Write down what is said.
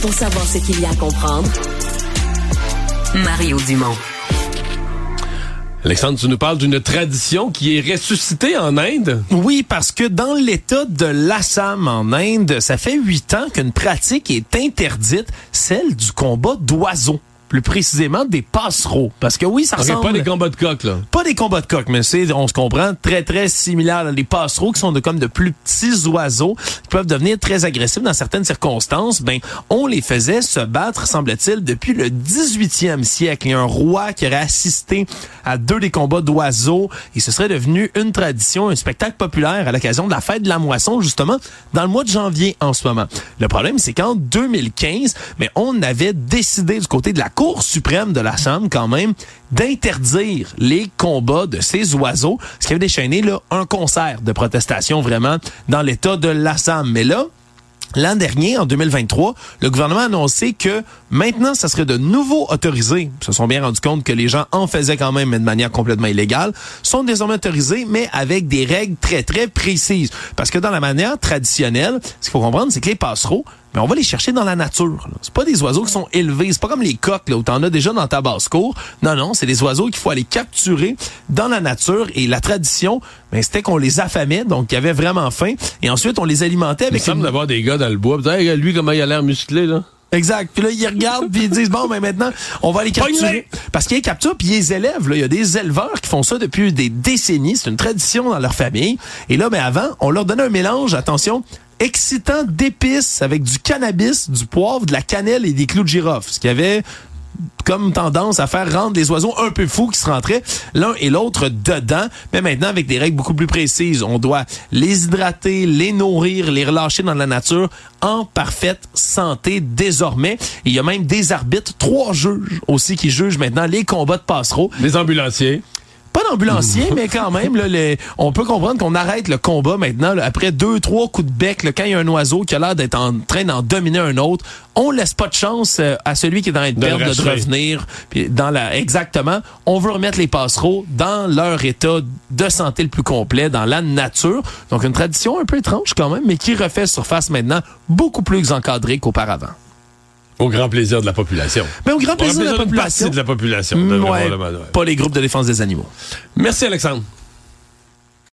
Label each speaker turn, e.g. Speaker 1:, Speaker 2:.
Speaker 1: Pour savoir ce qu'il y a à comprendre, Mario Dumont.
Speaker 2: Alexandre, tu nous parles d'une tradition qui est ressuscitée en Inde?
Speaker 3: Oui, parce que dans l'État de l'Assam en Inde, ça fait huit ans qu'une pratique est interdite, celle du combat d'oiseaux plus précisément des passereaux. Parce que oui, ça ressemble...
Speaker 2: pas des combats de coq, là.
Speaker 3: Pas des combats de coq, mais c'est, on se comprend, très, très similaire. Les passereaux qui sont de, comme de plus petits oiseaux qui peuvent devenir très agressifs dans certaines circonstances. Ben, on les faisait se battre, semble-t-il, depuis le 18e siècle. Il y a un roi qui aurait assisté à deux des combats d'oiseaux et ce serait devenu une tradition, un spectacle populaire à l'occasion de la fête de la moisson, justement, dans le mois de janvier en ce moment. Le problème, c'est qu'en 2015, mais on avait décidé du côté de la Cour suprême de la quand même, d'interdire les combats de ces oiseaux, ce qui avait déchaîné là, un concert de protestation vraiment dans l'État de l'Assam. Mais là, L'an dernier, en 2023, le gouvernement a annoncé que maintenant, ça serait de nouveau autorisé. Ils se sont bien rendus compte que les gens en faisaient quand même, mais de manière complètement illégale. Sont désormais autorisés, mais avec des règles très, très précises. Parce que dans la manière traditionnelle, ce qu'il faut comprendre, c'est que les passereaux, mais on va les chercher dans la nature. C'est pas des oiseaux qui sont élevés. C'est pas comme les coqs là, où t'en as déjà dans ta basse-cour. Non, non, c'est des oiseaux qu'il faut aller capturer dans la nature. Et la tradition, ben, c'était qu'on les affamait, donc ils avaient vraiment faim. Et ensuite, on les alimentait avec...
Speaker 2: Il semble d'avoir des gars dans le bois. Hey, lui, comment il a l'air musclé, là?
Speaker 3: Exact. Puis là, ils regardent puis ils disent bon, ben maintenant, on va les capturer. Parce qu'ils les capturent puis ils les élèvent. Là. Il y a des éleveurs qui font ça depuis des décennies. C'est une tradition dans leur famille. Et là, ben avant, on leur donnait un mélange. Attention, excitant d'épices avec du cannabis, du poivre, de la cannelle et des clous de girofle. Ce qui avait comme tendance à faire rendre les oiseaux un peu fous qui se rentraient l'un et l'autre dedans, mais maintenant avec des règles beaucoup plus précises. On doit les hydrater, les nourrir, les relâcher dans la nature en parfaite santé désormais. Il y a même des arbitres, trois juges aussi qui jugent maintenant les combats de passereaux.
Speaker 2: Les ambulanciers
Speaker 3: pas d'ambulancier, mais quand même, là, on peut comprendre qu'on arrête le combat maintenant. après deux, trois coups de bec, quand il y a un oiseau qui a l'air d'être en train d'en dominer un autre, on laisse pas de chance euh, à celui qui est dans la perte de, revenir. Puis dans la, exactement, on veut remettre les passereaux dans leur état de santé le plus complet, dans la nature. Donc une tradition un peu étrange quand même, mais qui refait surface maintenant beaucoup plus encadrée qu'auparavant.
Speaker 2: Au grand plaisir de la population.
Speaker 3: Mais au grand plaisir, de la population.
Speaker 2: de la population.
Speaker 3: Pas les groupes de défense des animaux.
Speaker 2: Merci Alexandre.